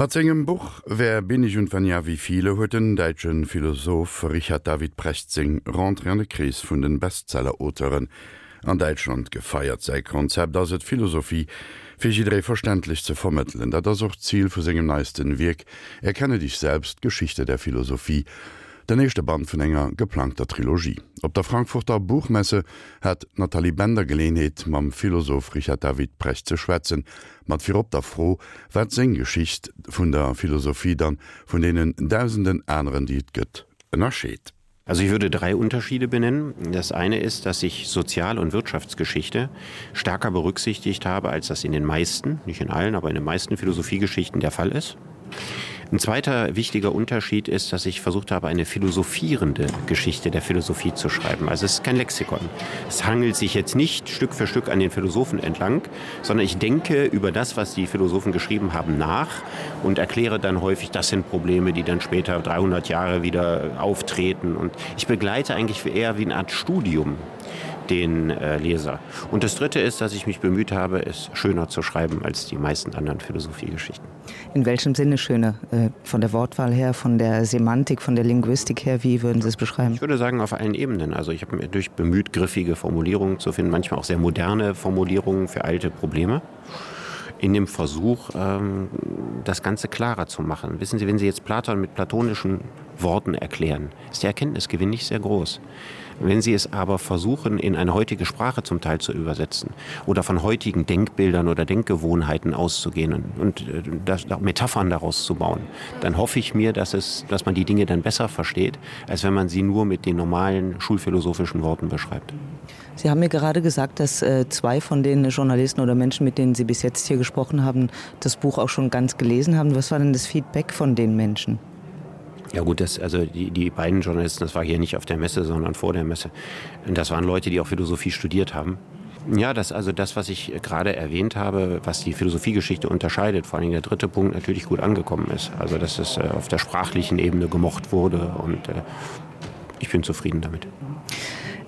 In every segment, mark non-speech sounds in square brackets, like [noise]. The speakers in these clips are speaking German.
Mat engem Buch wer bin ich und wann ja wie viele huet den deitschen Philosoph Richard David Prechtzing randrenne Kris vun den Bestselleroteren an Deutschland gefeiert sei Konzept as et Philosophie fichidré verständlich zu vermitteln, dat das auch Ziel vu segem neisten Wirk erkenne dich selbst Geschichte der Philosophie der nächste Band vun enger geplanter Trilogie. Op der Frankfurter Buchmesse hat Natalie Bender gelehheet mam Philosoph Richard David Precht ze schwätzen, mat fir op der froh wat Sengeschicht vun der Philosophie dann von denen tausenden anderen Diet gëtt ënnerscheet. Also ich würde drei Unterschiede benennen. Das eine ist, dass ich Sozial- und Wirtschaftsgeschichte stärker berücksichtigt habe, als das in den meisten, nicht in allen, aber in den meisten Philosophiegeschichten der Fall ist. Ein zweiter wichtiger Unterschied ist, dass ich versucht habe, eine philosophierende Geschichte der Philosophie zu schreiben. Also es ist kein Lexikon. Es hangelt sich jetzt nicht Stück für Stück an den Philosophen entlang, sondern ich denke über das, was die Philosophen geschrieben haben, nach und erkläre dann häufig, das sind Probleme, die dann später 300 Jahre wieder auftreten. Und ich begleite eigentlich eher wie eine Art Studium den äh, Leser. Und das Dritte ist, dass ich mich bemüht habe, es schöner zu schreiben als die meisten anderen Philosophiegeschichten. In welchem Sinne schöner? Äh, von der Wortwahl her, von der Semantik, von der Linguistik her, wie würden Sie es beschreiben? Ich würde sagen, auf allen Ebenen. Also ich habe mir durch bemüht, griffige Formulierungen zu finden, manchmal auch sehr moderne Formulierungen für alte Probleme in dem Versuch, ähm, das Ganze klarer zu machen. Wissen Sie, wenn Sie jetzt Platon mit platonischen Worten erklären, ist der Erkenntnisgewinn nicht sehr groß. Wenn Sie es aber versuchen, in eine heutige Sprache zum Teil zu übersetzen oder von heutigen Denkbildern oder Denkgewohnheiten auszugehen und, äh, das, Metaphern daraus zu bauen, dann hoffe ich mir, dass, es, dass man die Dinge dann besser versteht, als wenn man sie nur mit den normalen schulphilosophischen Worten beschreibt. Sie haben mir gerade gesagt, dass äh, zwei von den Journalisten oder Menschen, mit denen Sie bis jetzt hier gesprochen haben, das Buch auch schon ganz gelesen haben. Was war denn das Feedback von den Menschen? Ja gut, das, also die, die beiden Journalisten, das war hier nicht auf der Messe, sondern vor der Messe. Das waren Leute, die auch Philosophie studiert haben. Ja, das also das, was ich gerade erwähnt habe, was die Philosophiegeschichte unterscheidet, vor allem der dritte Punkt natürlich gut angekommen ist. Also dass es äh, auf der sprachlichen Ebene gemocht wurde und äh, ich bin zufrieden damit.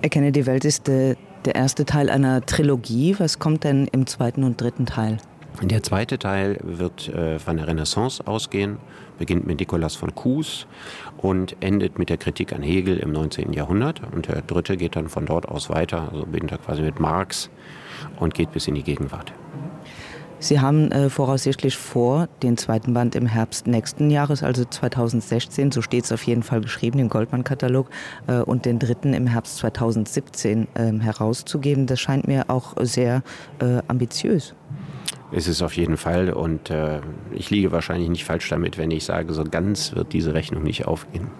Erkenne die Welt ist äh, der erste Teil einer Trilogie. Was kommt denn im zweiten und dritten Teil? Der zweite Teil wird äh, von der Renaissance ausgehen, beginnt mit Nikolaus von Kues und endet mit der Kritik an Hegel im 19. Jahrhundert. Und der dritte geht dann von dort aus weiter, also beginnt er quasi mit Marx und geht bis in die Gegenwart. Sie haben äh, voraussichtlich vor den zweiten Band im Herbst nächsten Jahres, also 2016, so steht es auf jeden Fall geschrieben im Goldmann-Katalog äh, und den dritten im Herbst 2017 äh, herauszugeben. Das scheint mir auch sehr äh, ambitiös ist es auf jeden Fall und äh, ich liege wahrscheinlich nicht falsch damit, wenn ich sage, so ganz wird diese Rechnung nicht aufgehen.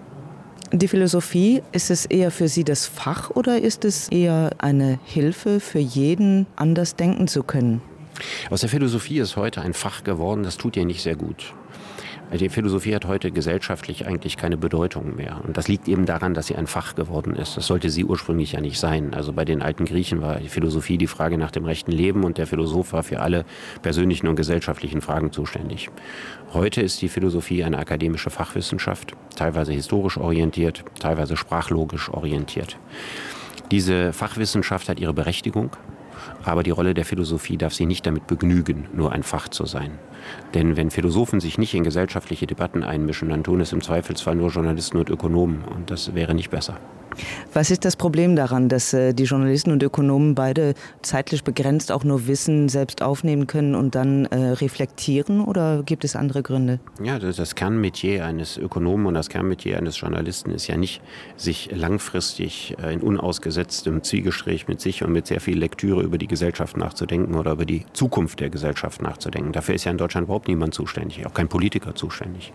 Die Philosophie ist es eher für Sie das Fach oder ist es eher eine Hilfe für jeden anders denken zu können? Aus der Philosophie ist heute ein Fach geworden, das tut ihr nicht sehr gut. Die Philosophie hat heute gesellschaftlich eigentlich keine Bedeutung mehr. Und das liegt eben daran, dass sie ein Fach geworden ist. Das sollte sie ursprünglich ja nicht sein. Also bei den alten Griechen war die Philosophie die Frage nach dem rechten Leben und der Philosoph war für alle persönlichen und gesellschaftlichen Fragen zuständig. Heute ist die Philosophie eine akademische Fachwissenschaft, teilweise historisch orientiert, teilweise sprachlogisch orientiert. Diese Fachwissenschaft hat ihre Berechtigung, aber die Rolle der Philosophie darf sie nicht damit begnügen, nur ein Fach zu sein. Denn wenn Philosophen sich nicht in gesellschaftliche Debatten einmischen, dann tun es im Zweifelsfall nur Journalisten und Ökonomen und das wäre nicht besser. Was ist das Problem daran, dass äh, die Journalisten und Ökonomen beide zeitlich begrenzt auch nur Wissen selbst aufnehmen können und dann äh, reflektieren oder gibt es andere Gründe? Ja, das, Kernmetier eines Ökonomen und das Kernmetier eines Journalisten ist ja nicht, sich langfristig äh, in unausgesetztem Zielgespräch mit sich und mit sehr viel Lektüre über die Gesellschaft nachzudenken oder über die Zukunft der Gesellschaft nachzudenken. Dafür ist ja in Deutschland überhaupt niemand zuständig, auch kein Politiker zuständig.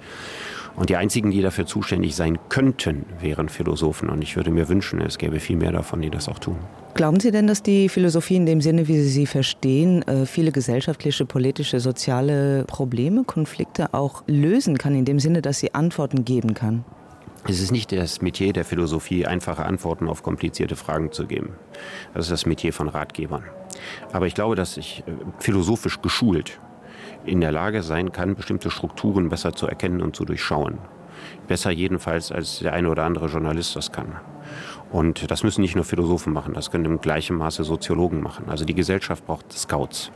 Und die einzigen, die dafür zuständig sein könnten, wären Philosophen. Und ich würde mir wünschen, es gäbe viel mehr davon, die das auch tun. Glauben Sie denn, dass die Philosophie in dem Sinne, wie Sie sie verstehen, äh, viele gesellschaftliche, politische, soziale Probleme, Konflikte auch lösen kann, in dem Sinne, dass sie Antworten geben kann? Es ist nicht das Metier der Philosophie, einfache Antworten auf komplizierte Fragen zu geben. Das ist das Metier von Ratgebern. Aber ich glaube, dass ich äh, philosophisch geschult in der Lage sein kann, bestimmte Strukturen besser zu erkennen und zu durchschauen. Besser jedenfalls als der eine oder andere Journalist das kann. Und das müssen nicht nur Philosophen machen, das können im gleichen Maße Soziologen machen. Also die Gesellschaft braucht Scouts.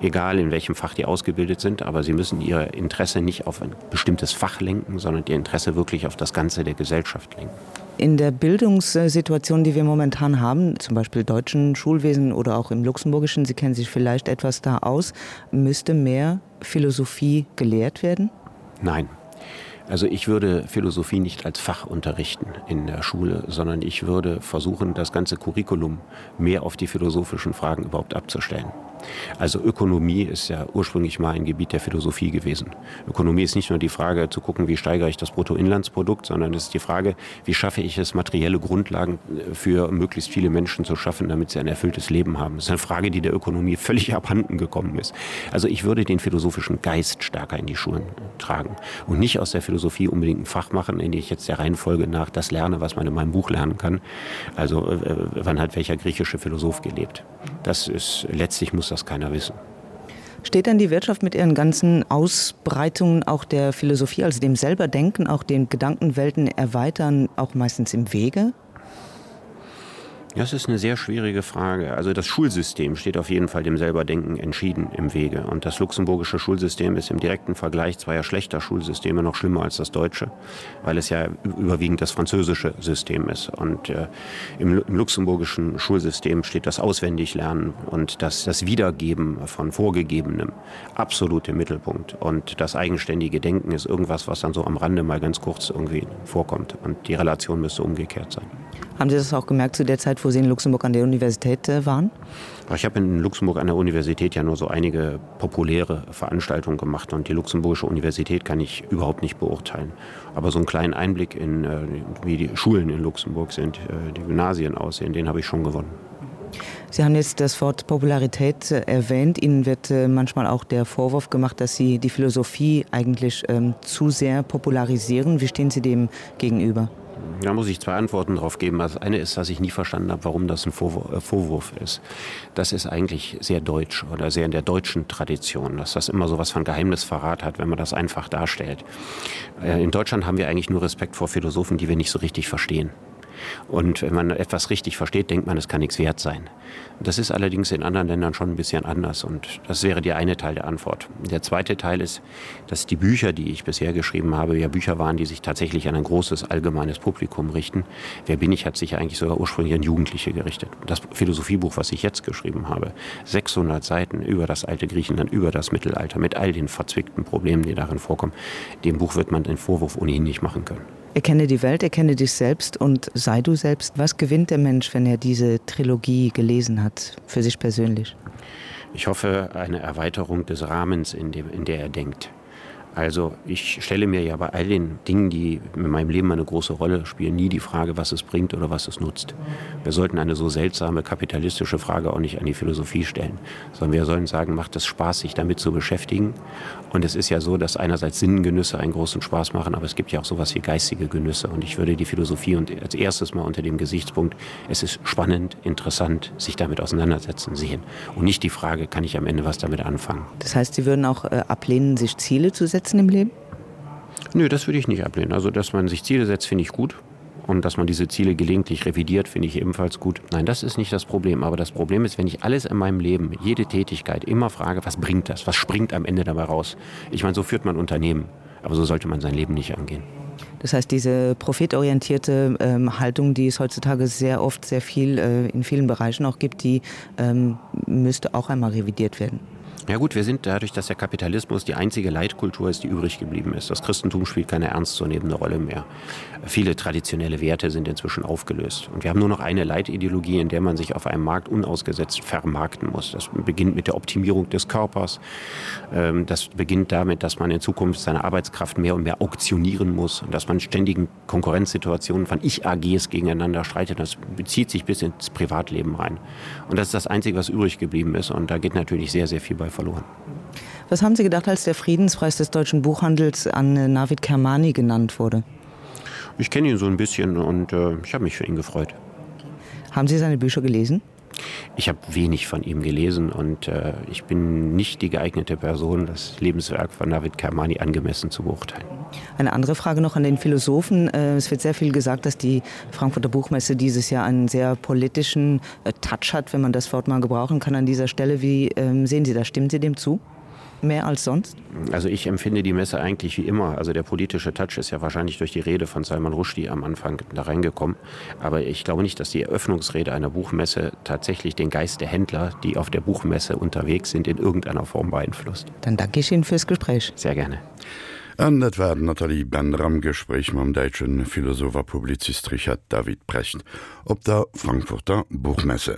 Egal in welchem Fach die ausgebildet sind, aber sie müssen ihr Interesse nicht auf ein bestimmtes Fach lenken, sondern ihr Interesse wirklich auf das Ganze der Gesellschaft lenken. In der Bildungssituation, die wir momentan haben, zum Beispiel deutschen Schulwesen oder auch im luxemburgischen, Sie kennen sich vielleicht etwas da aus, müsste mehr Philosophie gelehrt werden? Nein. Also ich würde Philosophie nicht als Fach unterrichten in der Schule, sondern ich würde versuchen, das ganze Curriculum mehr auf die philosophischen Fragen überhaupt abzustellen. Also Ökonomie ist ja ursprünglich mal ein Gebiet der Philosophie gewesen. Ökonomie ist nicht nur die Frage zu gucken, wie steigere ich das Bruttoinlandsprodukt, sondern es ist die Frage, wie schaffe ich es materielle Grundlagen äh, für möglichst viele Menschen zu schaffen, damit sie ein erfülltes Leben haben. Das ist eine Frage, die der Ökonomie völlig [laughs] abhanden gekommen ist. Also ich würde den philosophischen Geist stärker in die Schulen tragen und nicht aus der Philosophie unbedingt ein Fach machen, in die ich jetzt der Reihenfolge nach das lerne, was man in meinem Buch lernen kann. Also äh, wann hat welcher griechische Philosoph gelebt. Das ist letztlich muss das keiner wissen. Steht denn die Wirtschaft mit ihren ganzen Ausbreitungen auch der Philosophie, also dem selber denken, auch den Gedankenwelten erweitern, auch meistens im Wege? Das ist eine sehr schwierige Frage. Also das Schulsystem steht auf jeden Fall dem selberdenken entschieden im Wege. Und das luxemburgische Schulsystem ist im direkten Vergleich zweier schlechter Schulsysteme noch schlimmer als das deutsche, weil es ja überwiegend das französische System ist. Und äh, im, im luxemburgischen Schulsystem steht das auswendig lernen und das, das Wiedergeben von vorgegebenem absolut im Mittelpunkt. Und das eigenständige Denken ist irgendwas, was dann so am Rande mal ganz kurz irgendwie vorkommt. Und die Relation müsste umgekehrt sein. Haben Sie das auch gemerkt zu der Zeit, wo Sie in Luxemburg an der Universität äh, waren? Ich habe in Luxemburg an der Universität ja nur so einige populäre Veranstaltungen gemacht und die luxemburgische Universität kann ich überhaupt nicht beurteilen. Aber so einen kleinen Einblick in äh, wie die Schulen in Luxemburg sind, äh, die Gymnasien aussehen, den habe ich schon gewonnen. Sie haben jetzt das Wort Popularität äh, erwähnt. Ihnen wird manchmal auch der Vorwurf gemacht, dass Sie die Philosophie eigentlich ähm, zu sehr popularisieren. Wie stehen Sie dem gegenüber? Da muss ich zwei Antworten darauf geben. Das eine ist, dass ich nie verstanden habe, warum das ein äh, Vorwurf ist. Das ist eigentlich sehr deutsch oder sehr in der deutschen Tradition, dass das immer so was von Geheimnisverrat hat, wenn man das einfach darstellt. Äh, in Deutschland haben wir eigentlich nur Respekt vor Philosophen, die wir nicht so richtig verstehen. Und wenn man etwas richtig versteht, denkt man, es kann nichts wert sein. Das ist allerdings in anderen Ländern schon ein bisschen anders und das wäre der eine Teil der Antwort. Der zweite Teil ist, dass die Bücher, die ich bisher geschrieben habe, ja Bücher waren, die sich tatsächlich an ein großes allgemeines Publikum richten. Wer bin ich, hat sich ja eigentlich sogar ursprünglich an Jugendliche gerichtet. Das Philosophiebuch, was ich jetzt geschrieben habe, 600 Seiten über das alte Griechenland, über das Mittelalter, mit all den verzwickten Problemen, die darin vorkommen, dem Buch wird man den Vorwurf ohnehin nicht machen können. Erkenne die Welt, erkenne dich selbst und sei du selbst. Was gewinnt der Mensch, wenn er diese Trilogie gelesen hat, für sich persönlich? Ich hoffe eine Erweiterung des Rahmens, in, dem, in der er denkt. Also ich stelle mir ja bei all den Dingen, die in meinem Leben eine große Rolle spielen, nie die Frage, was es bringt oder was es nutzt. Wir sollten eine so seltsame kapitalistische Frage auch nicht an die Philosophie stellen, sondern wir sollen sagen, macht es Spaß, sich damit zu beschäftigen. Und es ist ja so, dass einerseits Sinnengenüsse einen großen Spaß machen, aber es gibt ja auch sowas wie geistige Genüsse. Und ich würde die Philosophie und als erstes mal unter dem Gesichtspunkt, es ist spannend, interessant, sich damit auseinandersetzen sehen. Und nicht die Frage, kann ich am Ende was damit anfangen. Das heißt, Sie würden auch äh, ablehnen, sich Ziele zu setzen? Setzen im Leben? Nö, das würde ich nicht ablehnen. Also dass man sich Ziele setzt, finde ich gut und dass man diese Ziele gelegentlich revidiert, finde ich ebenfalls gut. Nein, das ist nicht das Problem. Aber das Problem ist, wenn ich alles in meinem Leben, jede Tätigkeit immer frage, was bringt das? Was springt am Ende dabei raus? Ich meine, so führt man Unternehmen, aber so sollte man sein Leben nicht angehen. Das heißt, diese profitorientierte ähm, Haltung, die es heutzutage sehr oft sehr viel äh, in vielen Bereichen auch gibt, die ähm, müsste auch einmal revidiert werden. Ja gut, wir sind dadurch, dass der Kapitalismus die einzige Leitkultur ist, die übrig geblieben ist. Das Christentum spielt keine ernstzunehmende Rolle mehr. Viele traditionelle Werte sind inzwischen aufgelöst. Und wir haben nur noch eine Leitideologie, in der man sich auf einem Markt unausgesetzt vermarkten muss. Das beginnt mit der Optimierung des Körpers. Ähm, das beginnt damit, dass man in Zukunft seine Arbeitskraft mehr und mehr auktionieren muss und dass man ständigen Konkurrenzsituationen von Ich-AGs gegeneinander streitet. Das bezieht sich bis ins Privatleben rein. Und das ist das Einzige, was übrig geblieben ist. Und da geht natürlich sehr, sehr viel bei verloren. Was haben Sie gedacht, als der Friedenspreis des deutschen Buchhandels an äh, Navid Kermani genannt wurde? Ich kenne ihn so ein bisschen und äh, ich habe mich für ihn gefreut. Haben Sie seine Bücher gelesen? Ich habe wenig von ihm gelesen und äh, ich bin nicht die geeignete Person, das Lebenswerk von Navid Kermani angemessen zu beurteilen. Eine andere Frage noch an den Philosophen. Äh, es wird sehr viel gesagt, dass die Frankfurter Buchmesse dieses Jahr einen sehr politischen äh, Touch hat, wenn man das Wort mal gebrauchen kann an dieser Stelle. Wie ähm, sehen Sie das? Stimmen Sie dem zu? mehr als sonst? Also ich empfinde die Messe eigentlich wie immer. Also der politische Touch ist ja wahrscheinlich durch die Rede von Salman Rushdie am Anfang da reingekommen. Aber ich glaube nicht, dass die Eröffnungsrede einer Buchmesse tatsächlich den Geist der Händler, die auf der Buchmesse unterwegs sind, in irgendeiner Form beeinflusst. Dann danke ich Ihnen fürs Gespräch. Sehr gerne. Änet werden Natalie Bender am Gespräch mam deitschen Philosopher Publizist Richard David Precht op der Frankfurter Buchmesse.